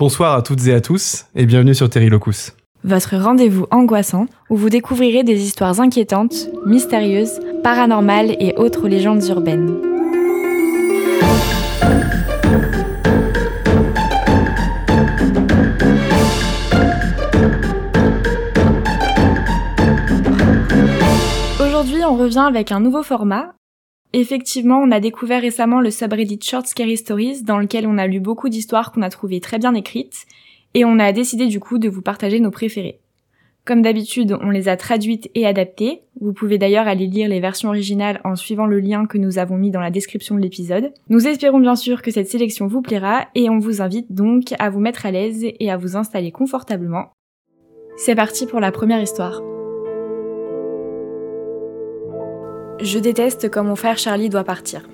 Bonsoir à toutes et à tous et bienvenue sur Terry Locus. Votre rendez-vous angoissant où vous découvrirez des histoires inquiétantes, mystérieuses, paranormales et autres légendes urbaines. Aujourd'hui, on revient avec un nouveau format, Effectivement, on a découvert récemment le subreddit Short Scary Stories dans lequel on a lu beaucoup d'histoires qu'on a trouvées très bien écrites et on a décidé du coup de vous partager nos préférés. Comme d'habitude, on les a traduites et adaptées. Vous pouvez d'ailleurs aller lire les versions originales en suivant le lien que nous avons mis dans la description de l'épisode. Nous espérons bien sûr que cette sélection vous plaira et on vous invite donc à vous mettre à l'aise et à vous installer confortablement. C'est parti pour la première histoire. Je déteste quand mon frère Charlie doit partir.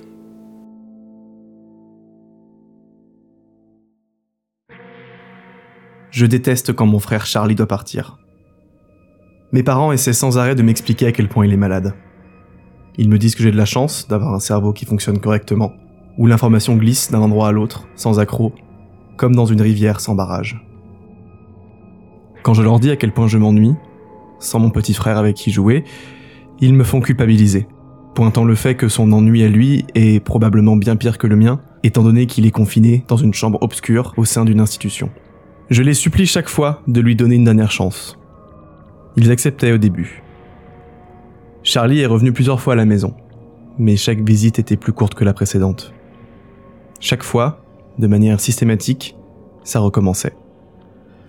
Je déteste quand mon frère Charlie doit partir. Mes parents essaient sans arrêt de m'expliquer à quel point il est malade. Ils me disent que j'ai de la chance d'avoir un cerveau qui fonctionne correctement, où l'information glisse d'un endroit à l'autre, sans accroc, comme dans une rivière sans barrage. Quand je leur dis à quel point je m'ennuie, sans mon petit frère avec qui jouer, ils me font culpabiliser pointant le fait que son ennui à lui est probablement bien pire que le mien, étant donné qu'il est confiné dans une chambre obscure au sein d'une institution. Je les supplie chaque fois de lui donner une dernière chance. Ils acceptaient au début. Charlie est revenu plusieurs fois à la maison, mais chaque visite était plus courte que la précédente. Chaque fois, de manière systématique, ça recommençait.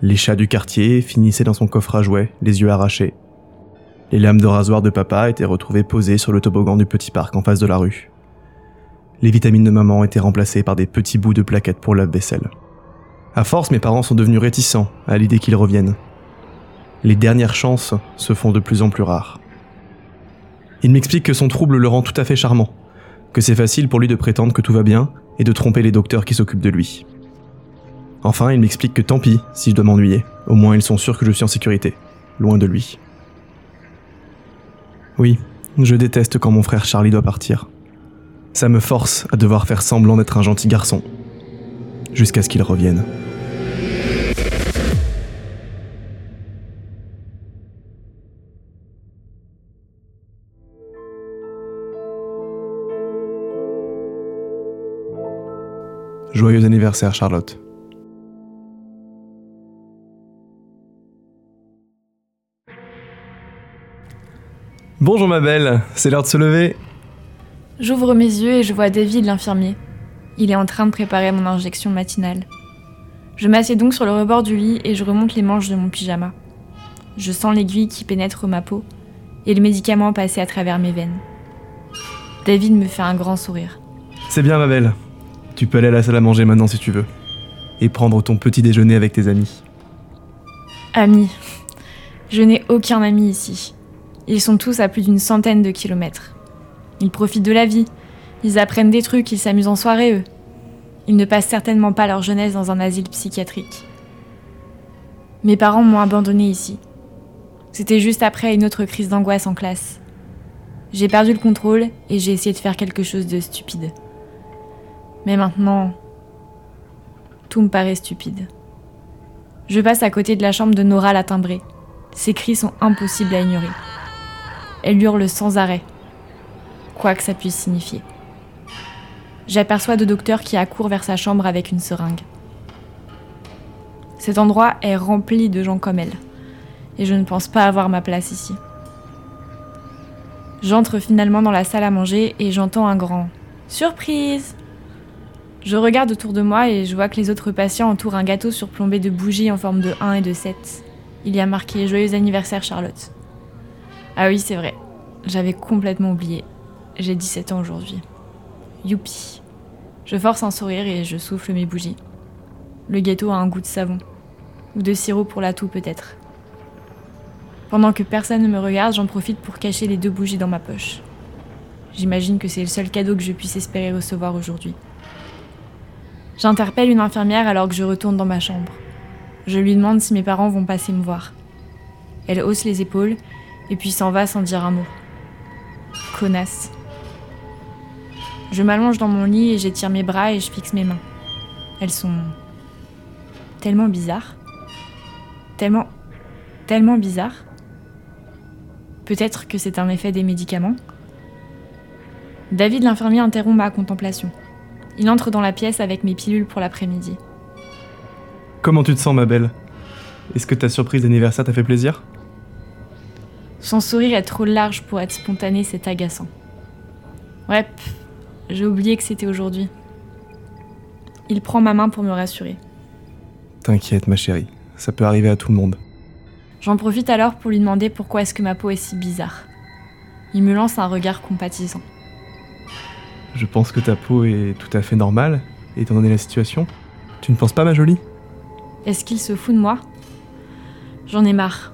Les chats du quartier finissaient dans son coffre à jouets, les yeux arrachés, les lames de rasoir de papa étaient retrouvées posées sur le toboggan du petit parc en face de la rue. Les vitamines de maman étaient remplacées par des petits bouts de plaquettes pour lave-vaisselle. À force, mes parents sont devenus réticents à l'idée qu'ils reviennent. Les dernières chances se font de plus en plus rares. Il m'explique que son trouble le rend tout à fait charmant, que c'est facile pour lui de prétendre que tout va bien et de tromper les docteurs qui s'occupent de lui. Enfin, il m'explique que tant pis si je dois m'ennuyer, au moins ils sont sûrs que je suis en sécurité, loin de lui. Oui, je déteste quand mon frère Charlie doit partir. Ça me force à devoir faire semblant d'être un gentil garçon. Jusqu'à ce qu'il revienne. Joyeux anniversaire Charlotte. Bonjour ma belle, c'est l'heure de se lever. J'ouvre mes yeux et je vois David l'infirmier. Il est en train de préparer mon injection matinale. Je m'assieds donc sur le rebord du lit et je remonte les manches de mon pyjama. Je sens l'aiguille qui pénètre ma peau et le médicament passer à travers mes veines. David me fait un grand sourire. C'est bien ma belle. Tu peux aller à la salle à manger maintenant si tu veux. Et prendre ton petit déjeuner avec tes amis. Amis. Je n'ai aucun ami ici. Ils sont tous à plus d'une centaine de kilomètres. Ils profitent de la vie. Ils apprennent des trucs, ils s'amusent en soirée, eux. Ils ne passent certainement pas leur jeunesse dans un asile psychiatrique. Mes parents m'ont abandonné ici. C'était juste après une autre crise d'angoisse en classe. J'ai perdu le contrôle et j'ai essayé de faire quelque chose de stupide. Mais maintenant, tout me paraît stupide. Je passe à côté de la chambre de Nora la timbrée. Ses cris sont impossibles à ignorer. Elle hurle sans arrêt, quoi que ça puisse signifier. J'aperçois deux docteurs qui accourent vers sa chambre avec une seringue. Cet endroit est rempli de gens comme elle, et je ne pense pas avoir ma place ici. J'entre finalement dans la salle à manger et j'entends un grand Surprise Je regarde autour de moi et je vois que les autres patients entourent un gâteau surplombé de bougies en forme de 1 et de 7. Il y a marqué Joyeux anniversaire Charlotte. Ah oui, c'est vrai. J'avais complètement oublié. J'ai 17 ans aujourd'hui. Youpi. Je force un sourire et je souffle mes bougies. Le gâteau a un goût de savon. Ou de sirop pour la toux peut-être. Pendant que personne ne me regarde, j'en profite pour cacher les deux bougies dans ma poche. J'imagine que c'est le seul cadeau que je puisse espérer recevoir aujourd'hui. J'interpelle une infirmière alors que je retourne dans ma chambre. Je lui demande si mes parents vont passer me voir. Elle hausse les épaules et puis s'en va sans dire un mot. Connasse. Je m'allonge dans mon lit et j'étire mes bras et je fixe mes mains. Elles sont tellement bizarre. Tellement, tellement bizarre. Peut-être que c'est un effet des médicaments. David l'infirmier interrompt ma contemplation. Il entre dans la pièce avec mes pilules pour l'après-midi. Comment tu te sens, ma belle? Est-ce que ta surprise d'anniversaire t'a fait plaisir? Son sourire est trop large pour être spontané, c'est agaçant. Ouais, j'ai oublié que c'était aujourd'hui. Il prend ma main pour me rassurer. T'inquiète, ma chérie, ça peut arriver à tout le monde. J'en profite alors pour lui demander pourquoi est-ce que ma peau est si bizarre. Il me lance un regard compatissant. Je pense que ta peau est tout à fait normale, étant donné la situation. Tu ne penses pas, ma jolie? Est-ce qu'il se fout de moi? J'en ai marre.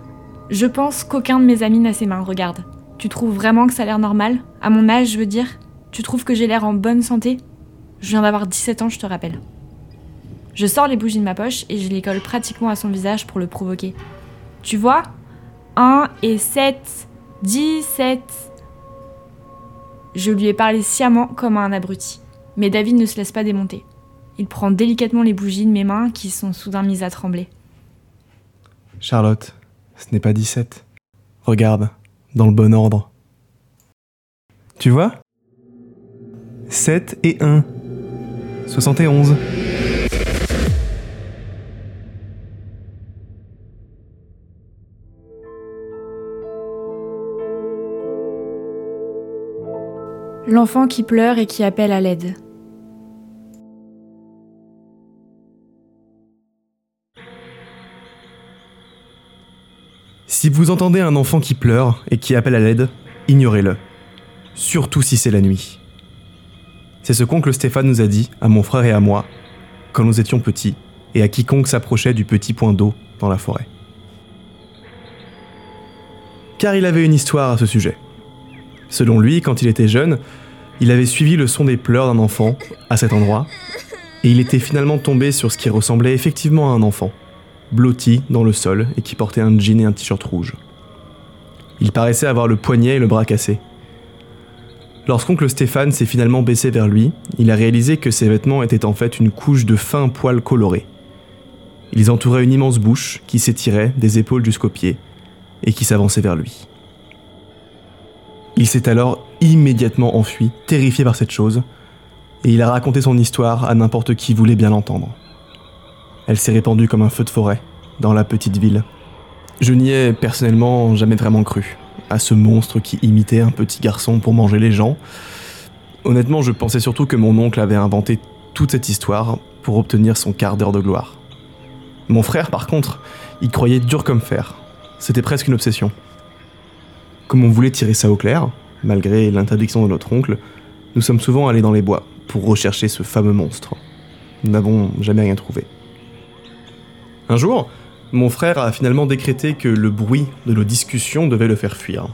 Je pense qu'aucun de mes amis n'a ses mains, regarde. Tu trouves vraiment que ça a l'air normal? À mon âge, je veux dire Tu trouves que j'ai l'air en bonne santé? Je viens d'avoir 17 ans, je te rappelle. Je sors les bougies de ma poche et je les colle pratiquement à son visage pour le provoquer. Tu vois? 1 et 7, 17. Je lui ai parlé sciemment comme à un abruti. Mais David ne se laisse pas démonter. Il prend délicatement les bougies de mes mains qui sont soudain mises à trembler. Charlotte, ce n'est pas 17. Regarde, dans le bon ordre. Tu vois? 7 et 1. 71. L'enfant qui pleure et qui appelle à l'aide. Si vous entendez un enfant qui pleure et qui appelle à l'aide, ignorez-le. Surtout si c'est la nuit. C'est ce qu'oncle Stéphane nous a dit, à mon frère et à moi, quand nous étions petits, et à quiconque s'approchait du petit point d'eau dans la forêt. Car il avait une histoire à ce sujet. Selon lui, quand il était jeune, il avait suivi le son des pleurs d'un enfant à cet endroit, et il était finalement tombé sur ce qui ressemblait effectivement à un enfant, blotti dans le sol et qui portait un jean et un t-shirt rouge. Il paraissait avoir le poignet et le bras cassés. Lorsqu'oncle Stéphane s'est finalement baissé vers lui, il a réalisé que ses vêtements étaient en fait une couche de fins poils colorés. Ils entouraient une immense bouche qui s'étirait des épaules jusqu'aux pieds et qui s'avançait vers lui. Il s'est alors immédiatement enfui, terrifié par cette chose, et il a raconté son histoire à n'importe qui voulait bien l'entendre. Elle s'est répandue comme un feu de forêt dans la petite ville. Je n'y ai personnellement jamais vraiment cru à ce monstre qui imitait un petit garçon pour manger les gens. Honnêtement, je pensais surtout que mon oncle avait inventé toute cette histoire pour obtenir son quart d'heure de gloire. Mon frère, par contre, y croyait dur comme fer. C'était presque une obsession. Comme on voulait tirer ça au clair, malgré l'interdiction de notre oncle, nous sommes souvent allés dans les bois pour rechercher ce fameux monstre. Nous n'avons jamais rien trouvé. Un jour, mon frère a finalement décrété que le bruit de nos discussions devait le faire fuir.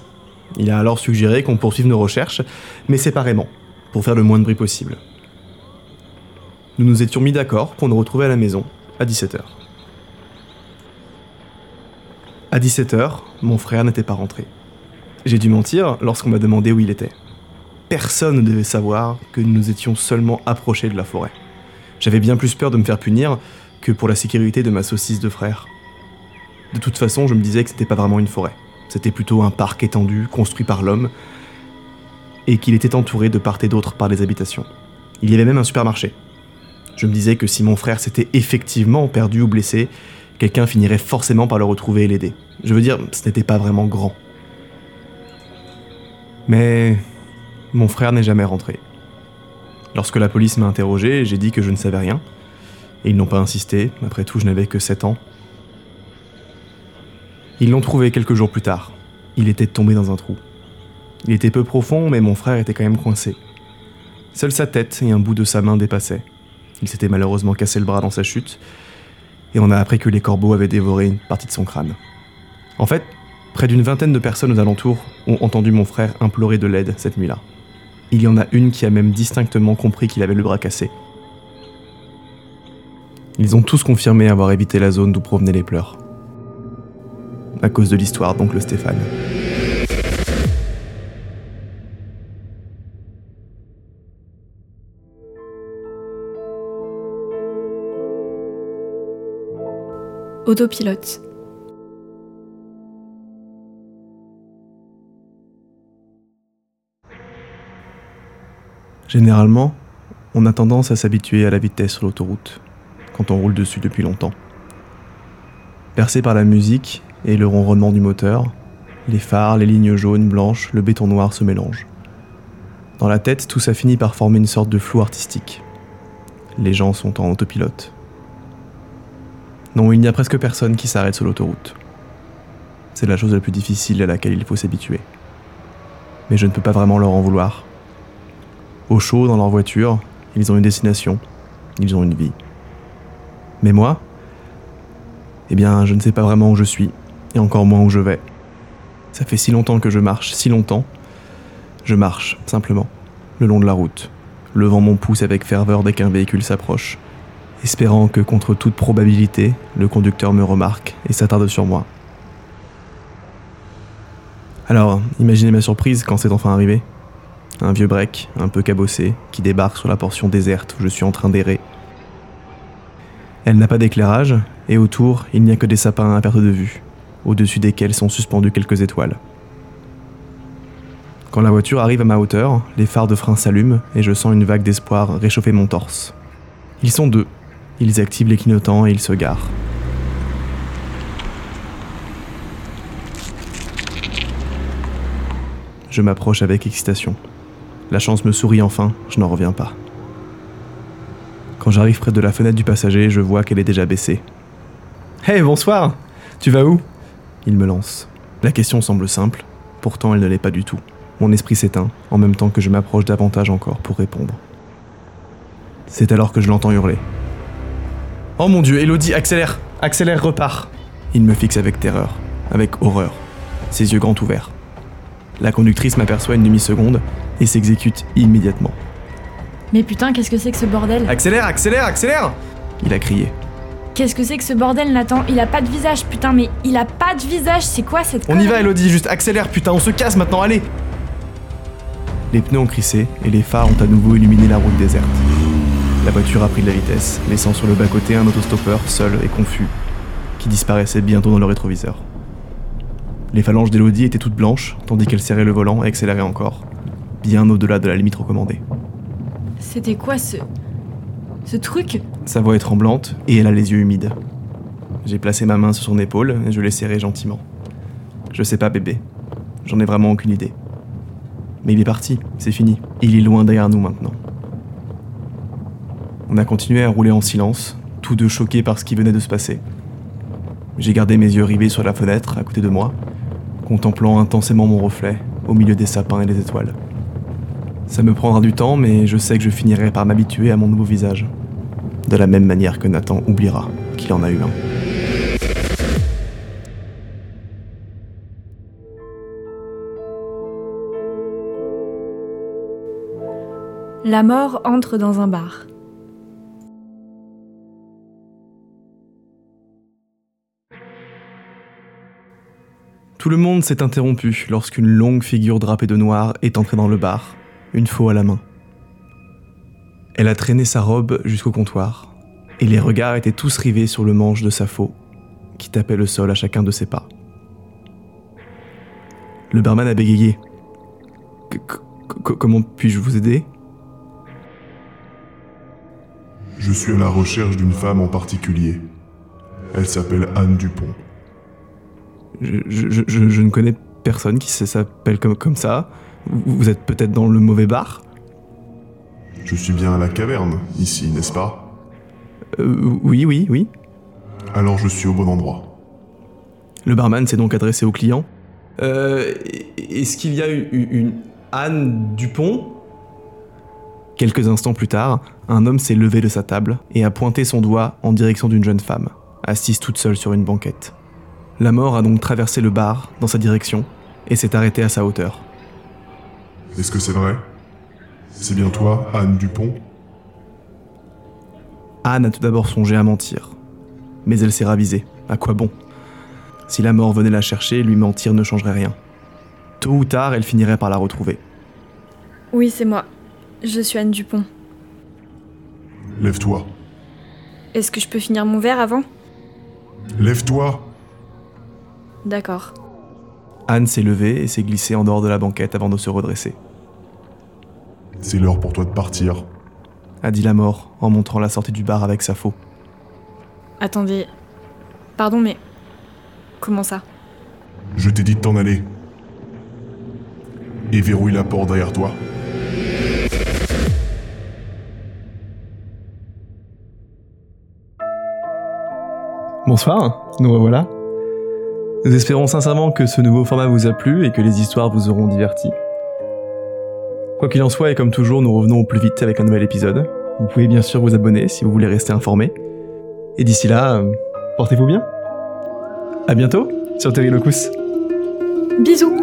Il a alors suggéré qu'on poursuive nos recherches, mais séparément, pour faire le moins de bruit possible. Nous nous étions mis d'accord pour nous retrouver à la maison à 17h. À 17h, mon frère n'était pas rentré. J'ai dû mentir lorsqu'on m'a demandé où il était. Personne ne devait savoir que nous nous étions seulement approchés de la forêt. J'avais bien plus peur de me faire punir que pour la sécurité de ma saucisse de frère. De toute façon, je me disais que c'était pas vraiment une forêt. C'était plutôt un parc étendu, construit par l'homme, et qu'il était entouré de part et d'autre par des habitations. Il y avait même un supermarché. Je me disais que si mon frère s'était effectivement perdu ou blessé, quelqu'un finirait forcément par le retrouver et l'aider. Je veux dire, ce n'était pas vraiment grand. Mais mon frère n'est jamais rentré. Lorsque la police m'a interrogé, j'ai dit que je ne savais rien. Et ils n'ont pas insisté, après tout je n'avais que 7 ans. Ils l'ont trouvé quelques jours plus tard. Il était tombé dans un trou. Il était peu profond, mais mon frère était quand même coincé. Seule sa tête et un bout de sa main dépassaient. Il s'était malheureusement cassé le bras dans sa chute, et on a appris que les corbeaux avaient dévoré une partie de son crâne. En fait, Près d'une vingtaine de personnes aux alentours ont entendu mon frère implorer de l'aide cette nuit-là. Il y en a une qui a même distinctement compris qu'il avait le bras cassé. Ils ont tous confirmé avoir évité la zone d'où provenaient les pleurs. À cause de l'histoire d'oncle Stéphane. Autopilote. Généralement, on a tendance à s'habituer à la vitesse sur l'autoroute, quand on roule dessus depuis longtemps. Percé par la musique et le ronronnement du moteur, les phares, les lignes jaunes, blanches, le béton noir se mélangent. Dans la tête, tout ça finit par former une sorte de flou artistique. Les gens sont en autopilote. Non, il n'y a presque personne qui s'arrête sur l'autoroute. C'est la chose la plus difficile à laquelle il faut s'habituer. Mais je ne peux pas vraiment leur en vouloir. Au chaud, dans leur voiture, ils ont une destination, ils ont une vie. Mais moi, eh bien, je ne sais pas vraiment où je suis, et encore moins où je vais. Ça fait si longtemps que je marche, si longtemps. Je marche, simplement, le long de la route, levant mon pouce avec ferveur dès qu'un véhicule s'approche, espérant que contre toute probabilité, le conducteur me remarque et s'attarde sur moi. Alors, imaginez ma surprise quand c'est enfin arrivé. Un vieux break, un peu cabossé, qui débarque sur la portion déserte où je suis en train d'errer. Elle n'a pas d'éclairage, et autour, il n'y a que des sapins à perte de vue, au-dessus desquels sont suspendues quelques étoiles. Quand la voiture arrive à ma hauteur, les phares de frein s'allument et je sens une vague d'espoir réchauffer mon torse. Ils sont deux. Ils activent les clignotants et ils se garent. Je m'approche avec excitation. La chance me sourit enfin, je n'en reviens pas. Quand j'arrive près de la fenêtre du passager, je vois qu'elle est déjà baissée. Hey, bonsoir Tu vas où? Il me lance. La question semble simple, pourtant elle ne l'est pas du tout. Mon esprit s'éteint, en même temps que je m'approche davantage encore pour répondre. C'est alors que je l'entends hurler. Oh mon dieu, Elodie, accélère Accélère, repart Il me fixe avec terreur, avec horreur, ses yeux grands ouverts. La conductrice m'aperçoit une demi-seconde et s'exécute immédiatement. Mais putain, qu'est-ce que c'est que ce bordel? Accélère, accélère, accélère Il a crié. Qu'est-ce que c'est que ce bordel, Nathan? Il a pas de visage, putain, mais il a pas de visage, c'est quoi cette On y va, Elodie, juste accélère, putain, on se casse maintenant, allez Les pneus ont crissé et les phares ont à nouveau illuminé la route déserte. La voiture a pris de la vitesse, laissant sur le bas-côté un autostoppeur seul et confus, qui disparaissait bientôt dans le rétroviseur. Les phalanges d'Elodie étaient toutes blanches, tandis qu'elle serrait le volant et accélérait encore, bien au-delà de la limite recommandée. C'était quoi ce. ce truc? Sa voix est tremblante et elle a les yeux humides. J'ai placé ma main sur son épaule et je l'ai serré gentiment. Je sais pas, bébé. J'en ai vraiment aucune idée. Mais il est parti, c'est fini. Il est loin derrière nous maintenant. On a continué à rouler en silence, tous deux choqués par ce qui venait de se passer. J'ai gardé mes yeux rivés sur la fenêtre à côté de moi, contemplant intensément mon reflet au milieu des sapins et des étoiles. Ça me prendra du temps, mais je sais que je finirai par m'habituer à mon nouveau visage. De la même manière que Nathan oubliera qu'il en a eu un. La mort entre dans un bar. Tout le monde s'est interrompu lorsqu'une longue figure drapée de noir est entrée dans le bar, une faux à la main. Elle a traîné sa robe jusqu'au comptoir, et les regards étaient tous rivés sur le manche de sa faux, qui tapait le sol à chacun de ses pas. Le barman a bégayé. C- Comment puis-je vous aider? Je suis à la recherche d'une femme en particulier. Elle s'appelle Anne Dupont. je, je- je- je- je ne connais personne qui s'appelle comme, comme ça. Vous êtes peut-être dans le mauvais bar Je suis bien à la caverne, ici, n'est-ce pas Euh, Oui, oui, oui. Alors je suis au bon endroit. Le barman s'est donc adressé au client. Euh, Est-ce qu'il y a une, une Anne Dupont? Quelques instants plus tard, un homme s'est levé de sa table et a pointé son doigt en direction d'une jeune femme, assise toute seule sur une banquette. La mort a donc traversé le bar dans sa direction et s'est arrêtée à sa hauteur. Est-ce que c'est vrai? C'est bien toi, Anne Dupont? Anne a tout d'abord songé à mentir. Mais elle s'est ravisée. À quoi bon? Si la mort venait la chercher, lui mentir ne changerait rien. Tôt ou tard, elle finirait par la retrouver. Oui, c'est moi. Je suis Anne Dupont. Lève-toi. Est-ce que je peux finir mon verre avant? Lève-toi D'accord. Anne s'est levée et s'est glissée en dehors de la banquette avant de se redresser, C'est l'heure pour toi de partir. a dit la mort en montrant la sortie du bar avec sa faux. Attendez. Pardon, mais. Comment ça? Je t'ai dit de t'en aller. Et verrouille la porte derrière toi. Bonsoir, nous revoilà. Nous espérons sincèrement que ce nouveau format vous a plu et que les histoires vous auront diverti. Quoi qu'il en soit, et comme toujours, nous revenons au plus vite avec un nouvel épisode. Vous pouvez bien sûr vous abonner si vous voulez rester informé. Et d'ici là, euh, portez-vous bien. À bientôt sur Terry Locus. Bisous